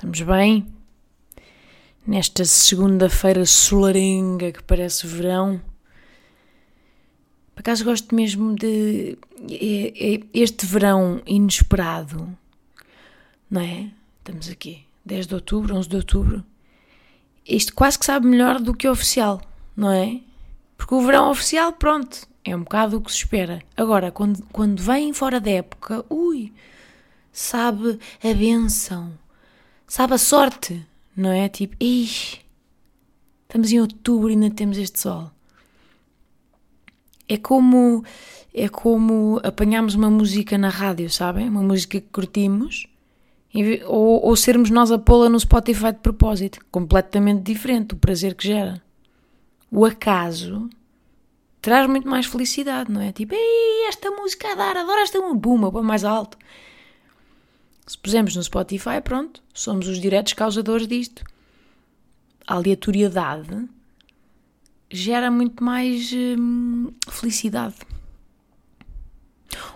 Estamos bem? Nesta segunda-feira solarenga que parece verão. Por acaso gosto mesmo de. é- é Este verão inesperado, não é? Estamos aqui, 10 de outubro, 11 de outubro. Isto quase que sabe melhor do que o oficial, não é? Porque o verão oficial, pronto, é um bocado o que se espera. Agora, quando, quando vem fora da época, ui, sabe a benção, sabe a sorte, não é? Tipo, ixi, estamos em outubro e ainda temos este sol. É como, é como apanharmos uma música na rádio, sabem? Uma música que curtimos, ou, ou sermos nós a pô-la no Spotify de propósito. Completamente diferente o prazer que gera o acaso traz muito mais felicidade, não é? Tipo, ei, esta música a dar, adoro esta música, buma, põe mais alto. Se pusermos no Spotify, pronto, somos os diretos causadores disto. A aleatoriedade gera muito mais hum, felicidade.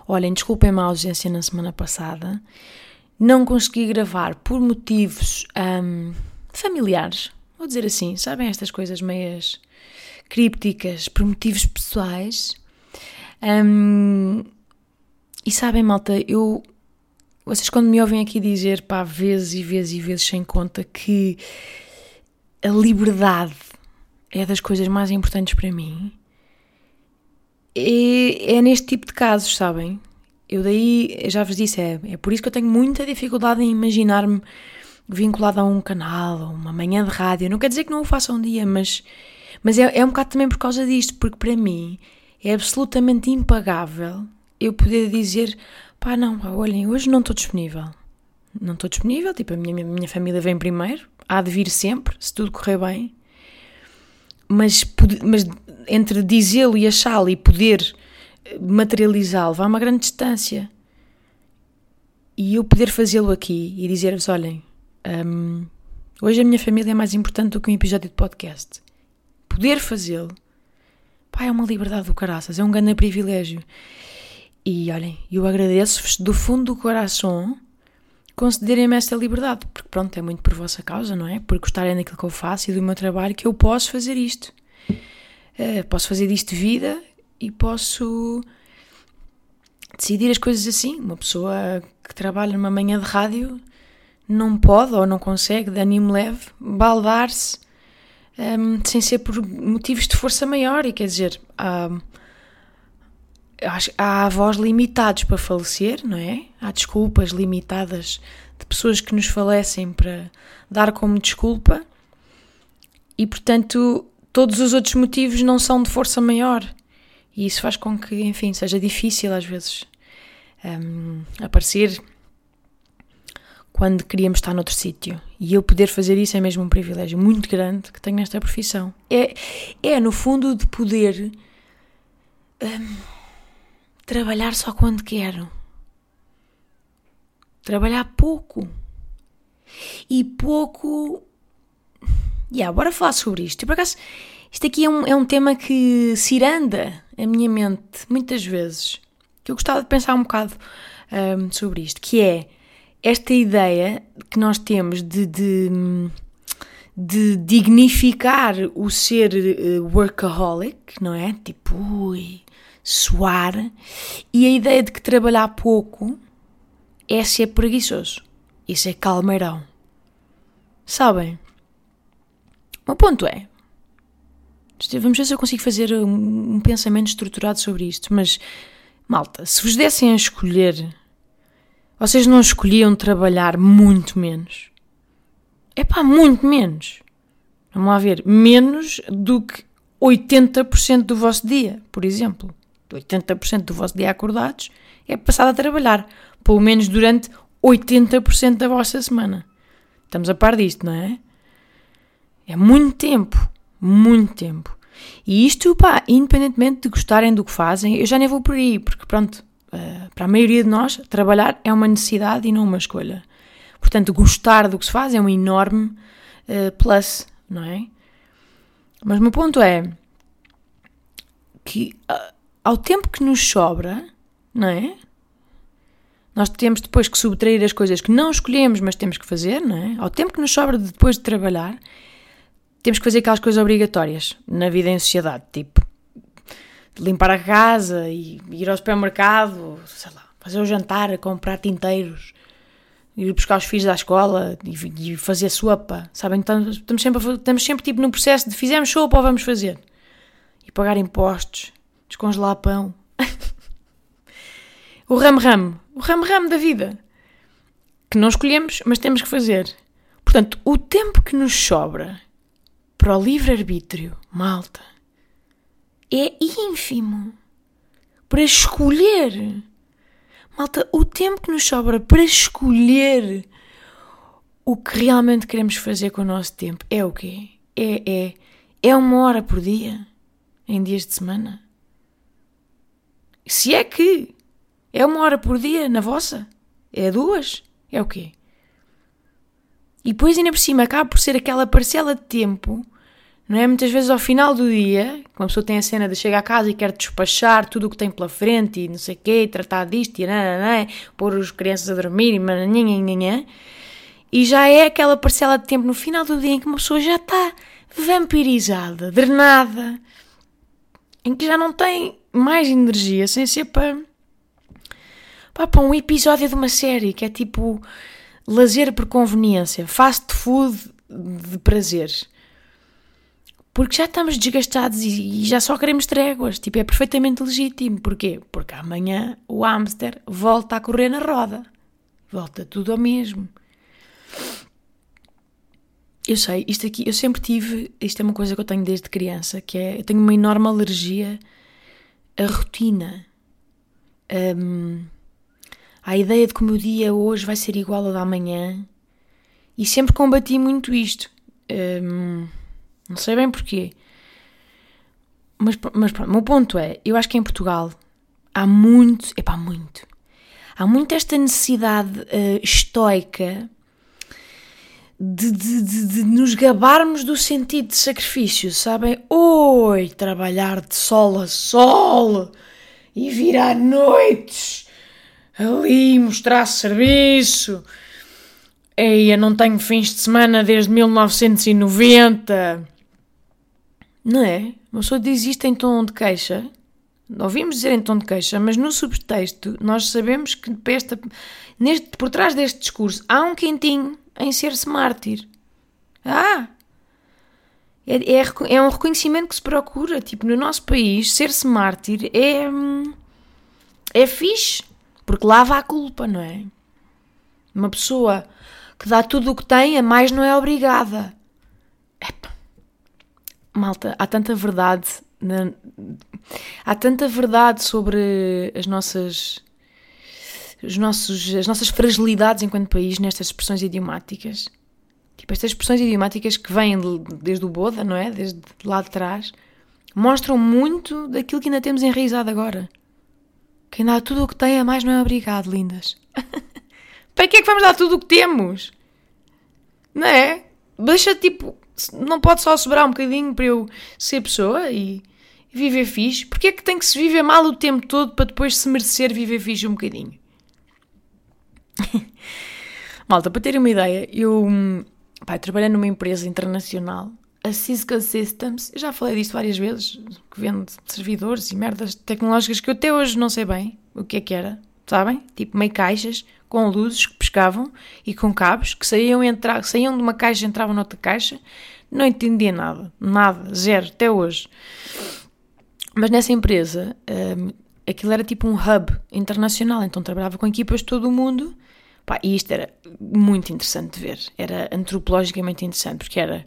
Olhem, desculpem-me a ausência na semana passada. Não consegui gravar por motivos hum, familiares. Vou dizer assim, sabem estas coisas meias crípticas por motivos pessoais. Hum, e sabem, malta, eu. Vocês, quando me ouvem aqui dizer, pá, vezes e vezes e vezes sem conta, que a liberdade é das coisas mais importantes para mim, é, é neste tipo de casos, sabem? Eu daí, já vos disse, é, é por isso que eu tenho muita dificuldade em imaginar-me vinculada a um canal ou uma manhã de rádio. Não quer dizer que não o faça um dia, mas, mas é, é um bocado também por causa disto, porque para mim é absolutamente impagável eu poder dizer: pá, não, pá, olhem, hoje não estou disponível. Não estou disponível, tipo, a minha, minha família vem primeiro, há de vir sempre, se tudo correr bem. Mas, mas entre dizê-lo e achá-lo e poder eh, materializá-lo, vai uma grande distância. E eu poder fazê-lo aqui e dizer-vos: olhem, hum, hoje a minha família é mais importante do que um episódio de podcast. Poder fazê-lo, pá, é uma liberdade do caraças, é um grande privilégio. E olhem, eu agradeço-vos do fundo do coração concederem-me esta liberdade, porque pronto, é muito por vossa causa, não é? Por gostarem daquilo que eu faço e do meu trabalho que eu posso fazer isto. Eh, posso fazer disto vida e posso decidir as coisas assim. Uma pessoa que trabalha numa manhã de rádio não pode ou não consegue, de ânimo leve, baldar-se hum, sem ser por motivos de força maior. E quer dizer, há, acho- há avós limitados para falecer, não é? Há desculpas limitadas de pessoas que nos falecem para dar como desculpa. E portanto, todos os outros motivos não são de força maior. E isso faz com que, enfim, seja difícil às vezes hum, aparecer quando queríamos estar noutro sítio. E eu poder fazer isso é mesmo um privilégio muito grande que tenho nesta profissão. É, é no fundo, de poder hum, trabalhar só quando quero. Trabalhar pouco. E pouco. Yeah, bora falar sobre isto. E por acaso, isto aqui é um, é um tema que ciranda a minha mente muitas vezes. Que eu gostava de pensar um bocado hum, sobre isto. Que é esta ideia que nós temos de, de, de dignificar o ser eh, workaholic, não é? Tipo, ui, suar. E a ideia de que trabalhar pouco é ser preguiçoso. Isso é calmeirão. Sabem? O meu ponto é. Vamos ver se eu consigo fazer um, um pensamento estruturado sobre isto. Mas, malta, se vos dessem a escolher, vocês não escolhiam trabalhar muito menos? É pá, muito menos. Vamos lá ver. Menos do que 80% do vosso dia, por exemplo. 80% do vosso dia acordados é passado a trabalhar. Pelo menos durante 80% da vossa semana. Estamos a par disto, não é? É muito tempo. Muito tempo. E isto, pá, independentemente de gostarem do que fazem, eu já nem vou por aí, porque pronto, uh, para a maioria de nós, trabalhar é uma necessidade e não uma escolha. Portanto, gostar do que se faz é um enorme uh, plus, não é? Mas o meu ponto é que uh, ao tempo que nos sobra, não é? Nós temos depois que subtrair as coisas que não escolhemos, mas temos que fazer, não é? Ao tempo que nos sobra depois de trabalhar, temos que fazer aquelas coisas obrigatórias na vida em sociedade, tipo limpar a casa e ir ao supermercado, sei lá, fazer o jantar, comprar tinteiros, ir buscar os filhos à escola e, e fazer sopa, sabem? Então, estamos sempre, estamos sempre tipo no processo de fizemos sopa ou vamos fazer. E pagar impostos, descongelar pão. o ramo-ramo, o ramo-ramo da vida. Que não escolhemos, mas temos que fazer. Portanto, o tempo que nos sobra para o livre-arbítrio, malta, é ínfimo. Para escolher. Malta, o tempo que nos sobra para escolher o que realmente queremos fazer com o nosso tempo é o quê? É, é, é uma hora por dia? Em dias de semana? Se é que é uma hora por dia na vossa? É duas? É o quê? E depois ainda por cima acaba por ser aquela parcela de tempo não é? Muitas vezes ao final do dia, uma pessoa tem a cena de chegar a casa e quer despachar tudo o que tem pela frente e não sei o quê, tratar disto e nananã, pôr as crianças a dormir e mananã, e já é aquela parcela de tempo no final do dia em que uma pessoa já está vampirizada, drenada, em que já não tem mais energia sem ser para, para um episódio de uma série que é tipo lazer por conveniência, fast food de prazer porque já estamos desgastados e, já só queremos tréguas. Tipo, é perfeitamente legítimo. Porquê? Porque amanhã o hamster volta a correr na roda. Volta tudo ao mesmo. Eu sei, isto aqui, eu sempre tive, isto é uma coisa que eu tenho desde criança, que é, eu tenho uma enorme alergia à rotina. Um, à ideia de que o meu dia hoje vai ser igual ao da amanhã. E sempre combati muito isto. Um, não sei bem porquê. Mas, mas pronto, o meu ponto é, eu acho que em Portugal há muito, epá, muito, há muito esta necessidade uh, estoica de, de, de, de, nos gabarmos do sentido de sacrifício, sabem? Oi, trabalhar de sol a sol e virar noites ali mostrar serviço. Ei, eu não tenho fins de semana desde 1990. Não é? Uma pessoa diz isto em tom de queixa. Ouvimos dizer em tom de queixa, mas no subtexto nós sabemos que esta, neste, por trás deste discurso há um quentinho em ser-se mártir. Ah! É, é, é, um reconhecimento que se procura. Tipo, no nosso país, ser-se mártir é. Hum, é fixe. Porque lava a culpa, não é? Uma pessoa que dá tudo o que tem, a mais não é obrigada. Epa malta, há tanta verdade, na, há tanta verdade sobre as nossas, os nossos, as nossas fragilidades enquanto país nestas expressões idiomáticas. Tipo, estas expressões idiomáticas que vêm desde o Boda, não é? Desde lá de trás, mostram muito daquilo que ainda temos enraizado agora. Quem dá tudo o que tem a mais não é obrigado, lindas. Para que é que vamos dar tudo o que temos? Não é? Deixa tipo não pode só sobrar um bocadinho para eu ser pessoa e viver fixe? Porquê é que tem que se viver mal o tempo todo para depois se merecer viver fixe um bocadinho? Malta, para terem uma ideia, eu pá, trabalhei numa empresa internacional, a Cisco Systems, já falei disto várias vezes, que vende servidores e merdas tecnológicas que eu até hoje não sei bem o que é que era, sabem? Tipo meio caixas com luzes que pescavam e com cabos que saíam, entrar, saíam de uma caixa e entravam noutra caixa. Não entendia nada, nada, zero, até hoje. Mas nessa empresa, um, aquilo era tipo um hub internacional, então trabalhava com equipas de todo o mundo. Pá, e isto era muito interessante de ver, era antropologicamente interessante, porque era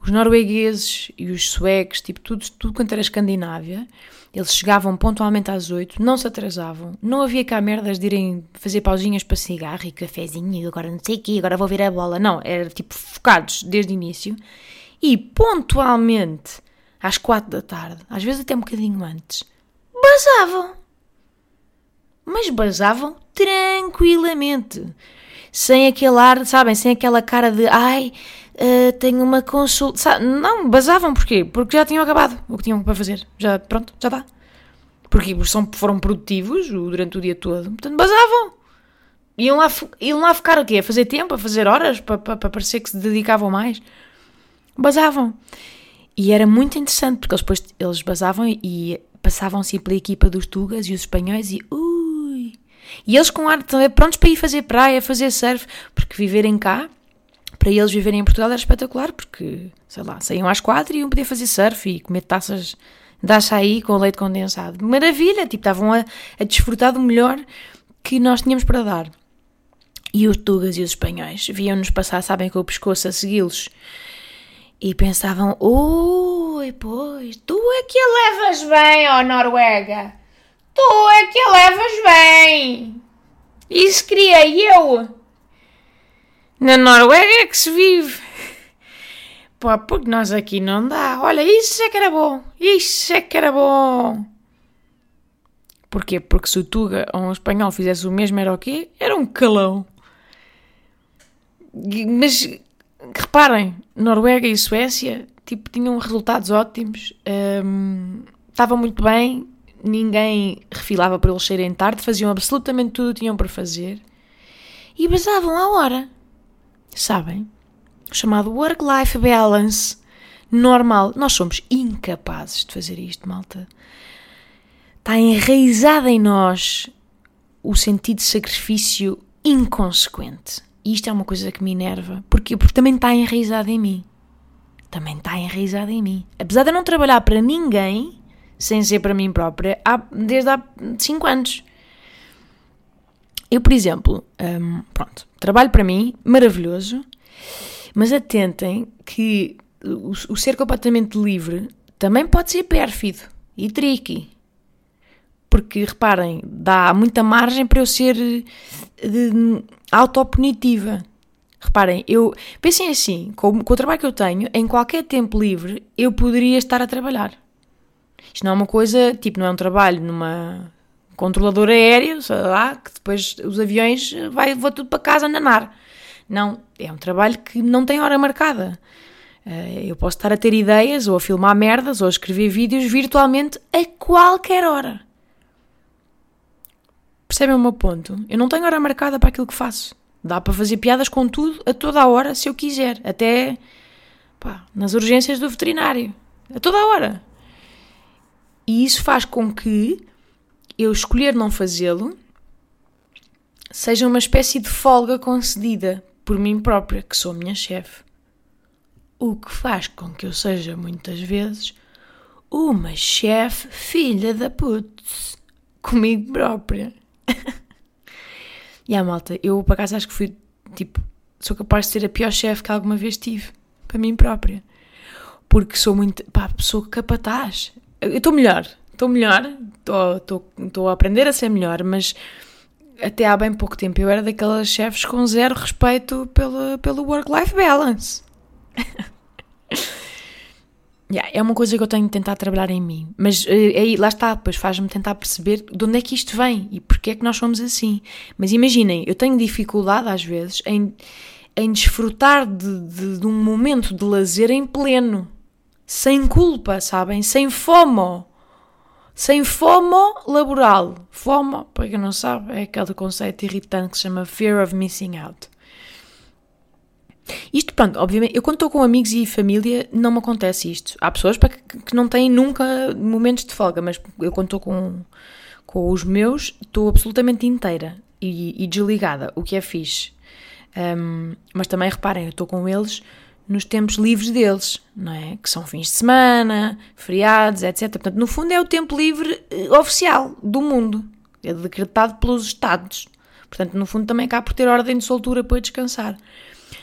Os noruegueses e os suecos, tipo, tudo, tudo quanto era Escandinávia, eles chegavam pontualmente às oito, não se atrasavam, não havia cá merdas de irem fazer pausinhas para cigarro e cafezinho, e agora não sei o quê, agora vou ver a bola. Não, era tipo focados desde o início. E pontualmente, às quatro da tarde, às vezes até um bocadinho antes, basavam. Mas basavam tranquilamente. Sem aquele ar, sabem, sem aquela cara de ai, uh, tenho uma consulta. Sabe? Não, basavam porquê? Porque já tinham acabado o que tinham para fazer. Já, pronto, já está. Porque são, foram produtivos durante o dia todo. Portanto, basavam. Iam lá, iam lá ficar o quê? A fazer tempo, a fazer horas, para, para, para parecer que se dedicavam mais. Basavam. E era muito interessante, porque eles depois eles basavam e passavam-se pela equipa dos Tugas e os espanhóis e ui. E eles com ar também prontos para ir fazer praia, fazer surf, porque viverem cá para eles viverem em Portugal era espetacular, porque, sei lá, saíam às quatro e iam poder fazer surf e comer taças de açaí com leite condensado. Maravilha! Tipo, estavam a, a desfrutar do melhor que nós tínhamos para dar. E os tugas e os espanhóis viam-nos passar, sabem, com o pescoço a segui-los. E pensavam, ui, pois, tu é que a levas bem, ó Noruega. Tu é que levas bem. Isso queria eu. Na Noruega é que se vive. Pô, porque nós aqui não dá. Olha, isso é que era bom. Isso é que era bom. Porquê? Porque se o Tuga ou um espanhol fizesse o mesmo, era o quê? Era um calão. Mas reparem, Noruega e Suécia tipo, tinham resultados ótimos, um, estavam muito bem, ninguém refilava por eles saírem tarde, faziam absolutamente tudo o que tinham para fazer e basavam à hora sabem? Chamado work-life balance normal. Nós somos incapazes de fazer isto, malta. Está enraizado em nós o sentido de sacrifício inconsequente. E isto é uma coisa que me enerva. Porquê? Porque também está enraizado em mim. Também está enraizado em mim. Apesar de eu não trabalhar para ninguém, sem ser para mim própria, há, desde há 5 anos. Eu, por exemplo, um, pronto, trabalho para mim, maravilhoso, mas atentem que o, o, ser completamente livre também pode ser pérfido e tricky. Porque, reparem, dá muita margem para eu ser autopunitiva. Reparem, eu pensem assim, com, com o trabalho que eu tenho, em qualquer tempo livre eu poderia estar a trabalhar. Isto não é uma coisa, tipo, não é um trabalho numa controlador aéreo, sei lá, que depois os aviões vai, vão tudo para casa nanar. Não, é um trabalho que não tem hora marcada. Eh, eu posso estar a ter ideias, ou a filmar merdas, ou a escrever vídeos virtualmente a qualquer hora. Percebem o meu ponto? Eu não tenho hora marcada para aquilo que faço. Dá para fazer piadas com tudo a toda a hora, se eu quiser. Até pá, nas urgências do veterinário. A toda a hora. E isso faz com que eu escolher não fazê-lo seja uma espécie de folga concedida por mim própria, que sou minha chefe. O que faz com que eu seja muitas vezes uma chefe filha da putz comigo própria. e a malta, eu por acaso acho que fui tipo, sou capaz de ser a pior chefe que alguma vez tive para mim própria. Porque sou muito, pá, sou capataz. Eu estou melhor, estou melhor, estou a aprender a ser melhor, mas até há bem pouco tempo eu era daquelas chefes com zero respeito pelo, pelo work-life balance. yeah, é uma coisa que eu tenho de tentar trabalhar em mim. Mas uh, aí, lá está, depois faz-me tentar perceber de onde é que isto vem e porque é que nós somos assim. Mas imaginem, eu tenho dificuldade às vezes em, em desfrutar de, de, de um momento de lazer em pleno. Sem culpa, sabem? Sem fomo sem FOMO laboral. FOMO, para quem não sabe, é aquele conceito irritante que se chama Fear of Missing Out. Isto, pronto, obviamente, eu quando estou com amigos e família não me acontece isto. Há pessoas para que, que não têm nunca momentos de folga, mas eu quando estou com, com os meus estou absolutamente inteira e, e desligada, o que é fixe. Um, mas também reparem, eu estou com eles nos tempos livres deles, não é? Que são fins de semana, feriados, etc. Portanto, no fundo é o tempo livre eh, oficial do mundo, é decretado pelos Estados. Portanto, no fundo também cá por ter ordem de soltura para descansar.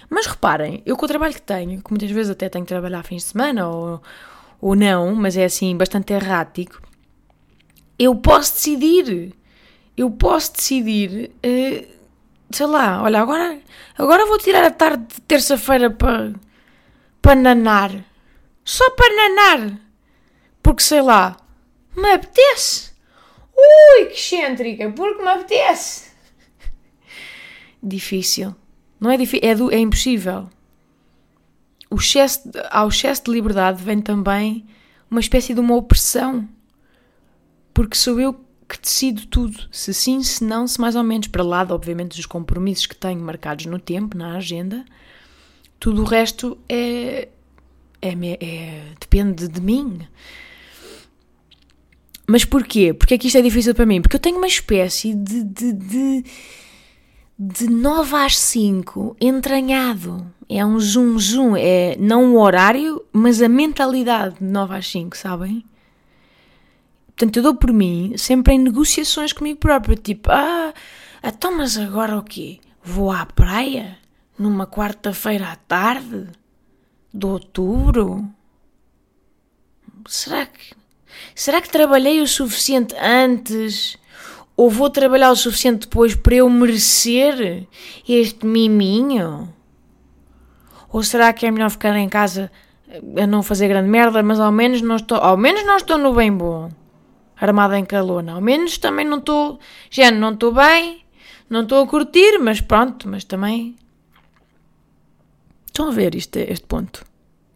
Mas reparem, eu com o trabalho que tenho, que muitas vezes até tenho que trabalhar fins de semana ou, ou não, mas é assim bastante errático, eu posso decidir. Eu posso decidir, uh, sei lá, olha, agora, agora vou tirar a tarde de terça-feira para para nanar. Só para nanar. Porque sei lá, me apetece. Ui, que excêntrica, porque me apetece. Difícil. Não é difícil, é, do, é impossível. O excesso, ao excesso de liberdade vem também uma espécie de uma opressão. Porque sou eu que decido tudo. Se sim, se não, se mais ou menos. Para lá, obviamente, dos compromissos que tenho marcados no tempo, na agenda, tudo o resto é, é, é depende de mim. Mas porquê? Porque é que isto é difícil para mim? Porque eu tenho uma espécie de, de, de, de 9 às 5 entranhado. É um zoom zoom. É não o horário, mas a mentalidade de 9 às 5, sabem? Portanto, eu dou por mim sempre em negociações comigo próprio. Tipo, ah, então mas agora o quê? Vou à praia? Numa quarta-feira à tarde? De outubro? Será que Será que trabalhei o suficiente antes? Ou vou trabalhar o suficiente depois para eu merecer este miminho? Ou será que é melhor ficar em casa a não fazer grande merda, mas ao menos não estou, ao menos não estou no bem bom, armada em calona. Ao menos também não estou, já não estou bem, não estou a curtir, mas pronto, mas também estão a ver este, este ponto.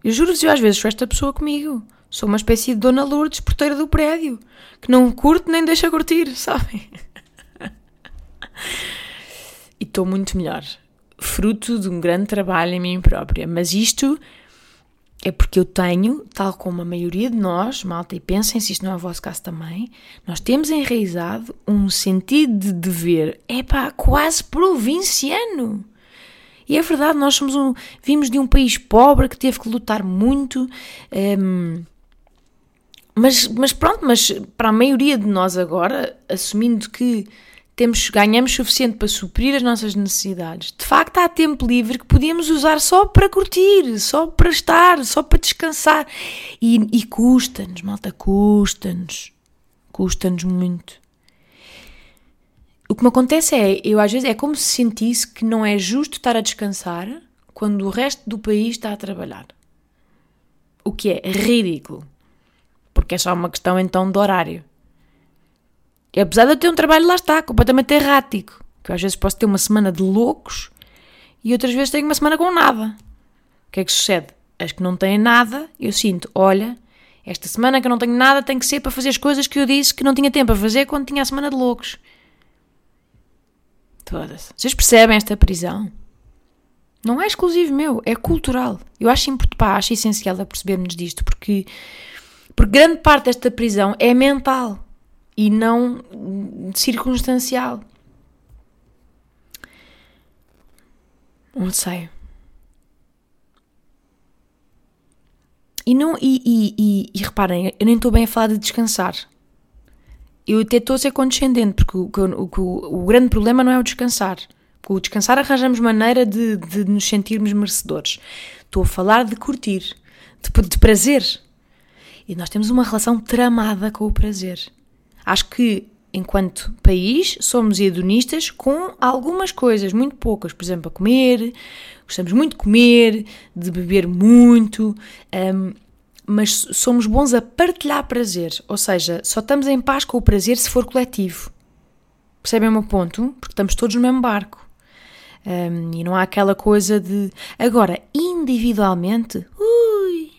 Eu juro-vos, eu às vezes sou esta pessoa comigo. Sou uma espécie de Dona Lourdes, porteira do prédio, que não curte nem deixa curtir, sabem? e estou muito melhor. Fruto de um grande trabalho em mim própria. Mas isto é porque eu tenho, tal como a maioria de nós, malta, e pensem se isto não é o vosso caso também, nós temos enraizado um sentido de dever, é quase provinciano. E é verdade, nós somos um, vimos de um país pobre que teve que lutar muito. Um, mas, mas pronto, mas para a maioria de nós agora, assumindo que temos, ganhamos suficiente para suprir as nossas necessidades, de facto há tempo livre que podíamos usar só para curtir, só para estar, só para descansar. E, e custa-nos, malta, custa-nos. Custa-nos muito. O que me acontece é, eu às vezes é como se sentisse que não é justo estar a descansar quando o resto do país está a trabalhar. O que é ridículo porque é só uma questão então de horário. E apesar de eu ter um trabalho lá está, completamente errático, que eu às vezes posso ter uma semana de loucos e outras vezes tenho uma semana com nada. O que é que sucede? As que não têm nada, eu sinto, olha, esta semana que eu não tenho nada tem que ser para fazer as coisas que eu disse que não tinha tempo a fazer quando tinha a semana de loucos. Todas. Vocês percebem esta prisão? Não é exclusivo meu, é cultural. Eu acho, pá, acho essencial a percebermos disto, porque porque grande parte desta prisão é mental e não circunstancial. Não sei. E, não, e, e, e, e reparem, eu nem estou bem a falar de descansar. Eu até estou a ser condescendente, porque o, o, o, grande problema não é o descansar. Com o descansar arranjamos maneira de, de nos sentirmos merecedores. Estou a falar de curtir, de, de prazer. E nós temos uma relação tramada com o prazer. Acho que, enquanto país, somos hedonistas com algumas coisas, muito poucas. Por exemplo, a comer, gostamos muito de comer, de beber muito, um, mas somos bons a partilhar prazer. Ou seja, só estamos em paz com o prazer se for coletivo. Percebem o meu ponto? Porque estamos todos no mesmo barco. Um, e não há aquela coisa de. Agora, individualmente, ui,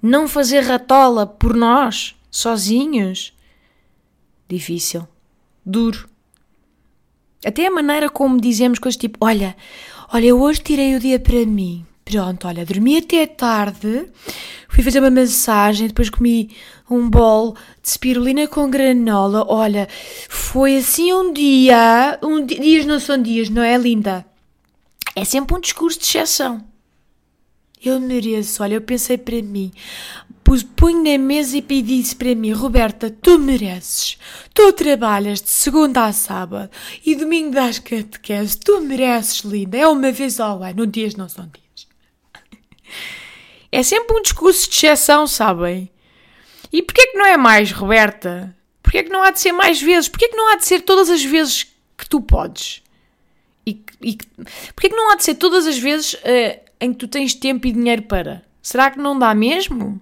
não fazer ratola por nós, sozinhos? Difícil. Duro. Até a maneira como dizemos coisas tipo: Olha, olha, hoje tirei o dia para mim. Pronto, olha, dormi até tarde, fui fazer uma massagem, depois comi um bol de spirulina com granola. Olha, foi assim um dia. Um, dias não são dias, não é, linda? É sempre um discurso de exceção. Eu mereço, olha, eu pensei para mim, pus, punho na mesa e disse para mim, Roberta, tu mereces. Tu trabalhas de segunda a sábado e domingo das catequese. Tu mereces, linda. É uma vez ao ano. Dias não são dias. É sempre um discurso de exceção, sabem? E porquê que não é mais, Roberta? Porquê que não há de ser mais vezes? Porquê que não há de ser todas as vezes que tu podes? E, e porquê que não há de ser todas as vezes uh, em que tu tens tempo e dinheiro para? Será que não dá mesmo?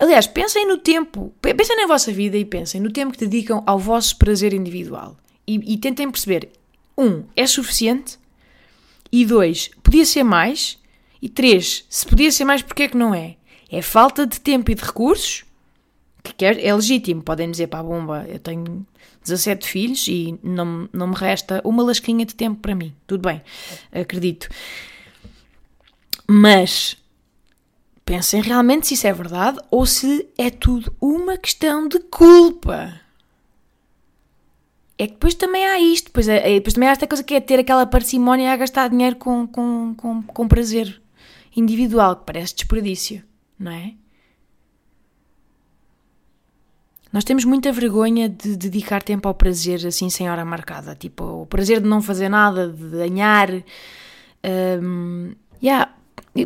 Aliás, pensem no tempo, pensem na vossa vida e pensem no tempo que dedicam ao vosso prazer individual. E, e tentem perceber: um, é suficiente? E dois, podia ser mais? E três, se podia ser mais, porquê é que não é? É falta de tempo e de recursos? Que é legítimo, podem dizer para a bomba, eu tenho 17 filhos e não, não me resta uma lasquinha de tempo para mim. Tudo bem, acredito. Mas pensem realmente se isso é verdade ou se é tudo uma questão de culpa. É que depois também há isto, depois, é, é, depois também há esta coisa que é ter aquela parcimónia a gastar dinheiro com, com, com, com prazer individual, que parece desperdício, não é? Nós temos muita vergonha de dedicar tempo ao prazer assim sem hora marcada. Tipo, o prazer de não fazer nada, de ganhar. Um, yeah,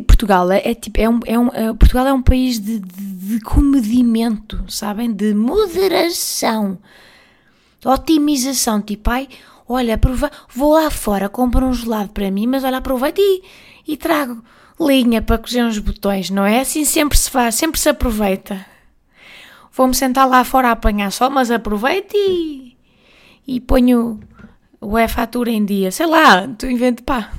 Portugal é, é tipo é um, é um, é, Portugal é um país de, de, de comedimento, sabem? De moderação, de otimização. Tipo, ai, olha, vou lá fora, compro um gelado para mim, mas olha, aproveito e, e trago linha para cozer uns botões, não é? Assim sempre se faz, sempre se aproveita. Vou-me sentar lá fora a apanhar sol, mas aproveito e, e ponho o E-fatura em dia. Sei lá, tu invento, pá.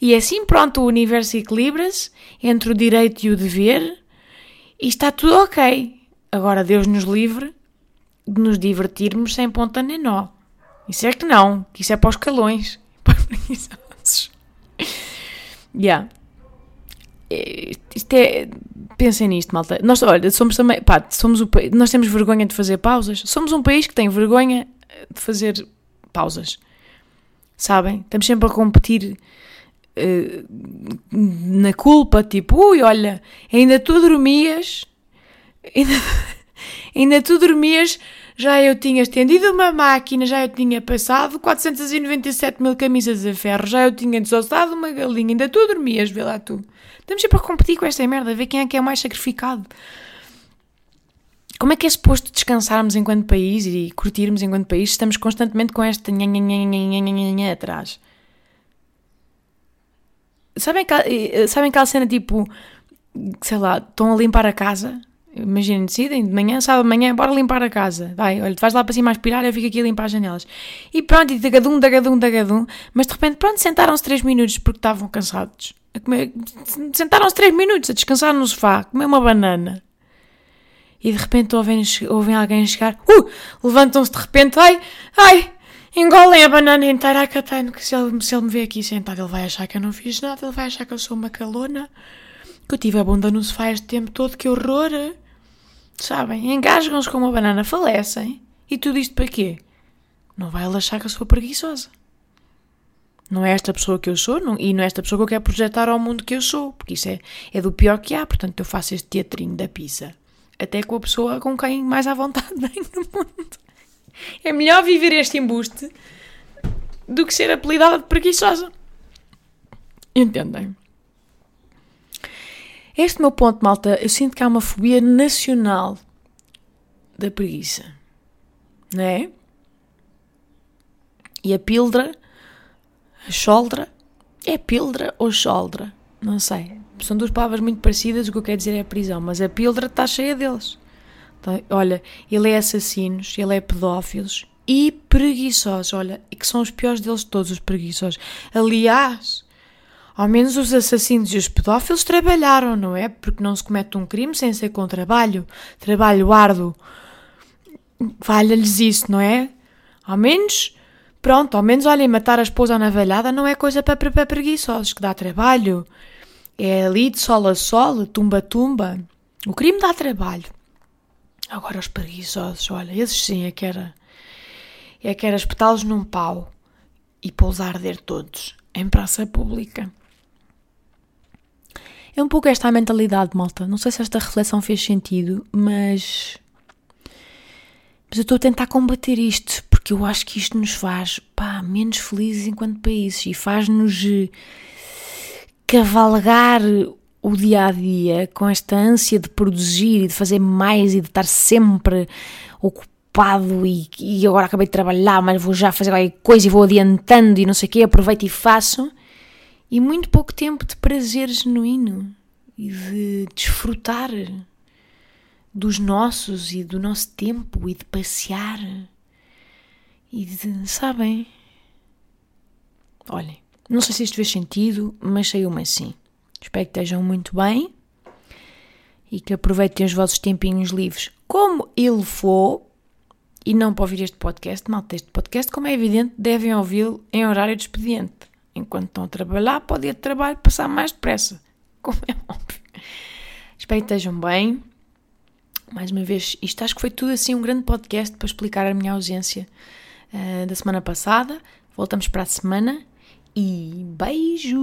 e assim, pronto, o universo equilibra-se entre o direito e o dever e está tudo ok. Agora, Deus nos livre de nos divertirmos sem ponta nem nó. Isso é que não, que isso é para os calões, para preguiçosos. Yeah. É, isto é. Pensem nisto, malta. Nós, olha, somos também. Pá, somos o, nós temos vergonha de fazer pausas. Somos um país que tem vergonha de fazer pausas sabem? Estamos sempre a competir uh, na culpa, tipo, ui, olha, ainda tu dormias, ainda, ainda tu dormias, já eu tinha estendido uma máquina, já eu tinha passado 497 mil camisas a ferro, já eu tinha desossado uma galinha, ainda tu dormias, vê lá tu. Estamos sempre a competir com esta merda, ver quem é que é mais sacrificado. Como é que é suposto descansarmos enquanto país e curtirmos enquanto país se estamos constantemente com esta nha, atrás? Sabem eh, eh, sabem aquela cena tipo, sei lá, estão a limpar a casa Imaginem, decidem de manhã, sábado de manhã, bora limpar a casa. Vai, olha, tu vais lá para cima aspirar, eu fico aqui a limpar as janelas. E pronto, e dagadum, dagadum, dagadum. Mas de repente, pronto, sentaram-se 3 minutos porque estavam cansados. Sentaram-se 3 minutos a descansar no sofá, comer uma banana e de repente ouvem, ouvem alguém chegar, uh, levantam-se de repente, ai, ai, engolem a banana inteira a catano, que se ele, se ele me vê aqui sentado, ele vai achar que eu não fiz nada, ele vai achar que eu sou uma calona, que eu tive a bunda no sofá este tempo todo, que horror. Sabem, engasgam-se com uma banana, falecem. E tudo isto para quê? Não vai ele achar que eu sou preguiçosa. Não é esta pessoa que eu sou não, e não é esta pessoa que eu quero projetar ao mundo que eu sou, porque isso é, é do pior que há, portanto eu faço este teatrinho da pizza até com a pessoa com quem mais à vontade tenho no mundo. É melhor viver este embuste do que ser apelidada de preguiçosa. Entendem? Este meu ponto, malta, eu sinto que há uma fobia nacional da preguiça. Não é? E a pildra, a choldra, é pildra ou choldra? Não sei são duas palavras muito parecidas, o que eu quero dizer é prisão, mas a píldora está cheia deles. Então, olha, ele é assassinos, ele é pedófilos e preguiçosos, olha, e que são os piores deles todos, os preguiçosos. Aliás, ao menos os assassinos e os pedófilos trabalharam, não é? Porque não se comete um crime sem ser com trabalho, trabalho árduo. Valha-lhes isso, não é? Ao menos, pronto, ao menos, olhem, matar a esposa navalhada não é coisa para, para preguiçosos, que dá trabalho. É ali de sol a sol, tumba a tumba. O crime dá trabalho. Agora os preguiçosos, olha, esses sim é que era. É que era espetá-los num pau e pousar arder todos em praça pública. É um pouco esta a mentalidade, malta. Não sei se esta reflexão fez sentido, mas. Mas eu estou a tentar combater isto, porque eu acho que isto nos faz, pá, menos felizes enquanto países e faz-nos eh, cavalgar o dia a dia com esta ânsia de produzir e de fazer mais e de estar sempre ocupado e, e agora acabei de trabalhar, mas vou já fazer qualquer coisa e vou adiantando e não sei o quê, aproveito e faço e muito pouco tempo de prazer genuíno e de desfrutar dos nossos e do nosso tempo e de passear e de, sabem? Olhem, não sei se isto fez sentido, mas saiu-me assim. Espero que estejam muito bem e que aproveitem os vossos tempinhos livres como ele for e não para ouvir este podcast, malta, este podcast, como é evidente, devem ouvi-lo em horário de expediente enquanto estão a trabalhar, pode ir de trabalho passar mais depressa, como é óbvio. Espero que estejam bem. Mais uma vez, isto acho que foi tudo assim um grande podcast para explicar a minha ausência uh, da semana passada. Voltamos para a semana e beijo!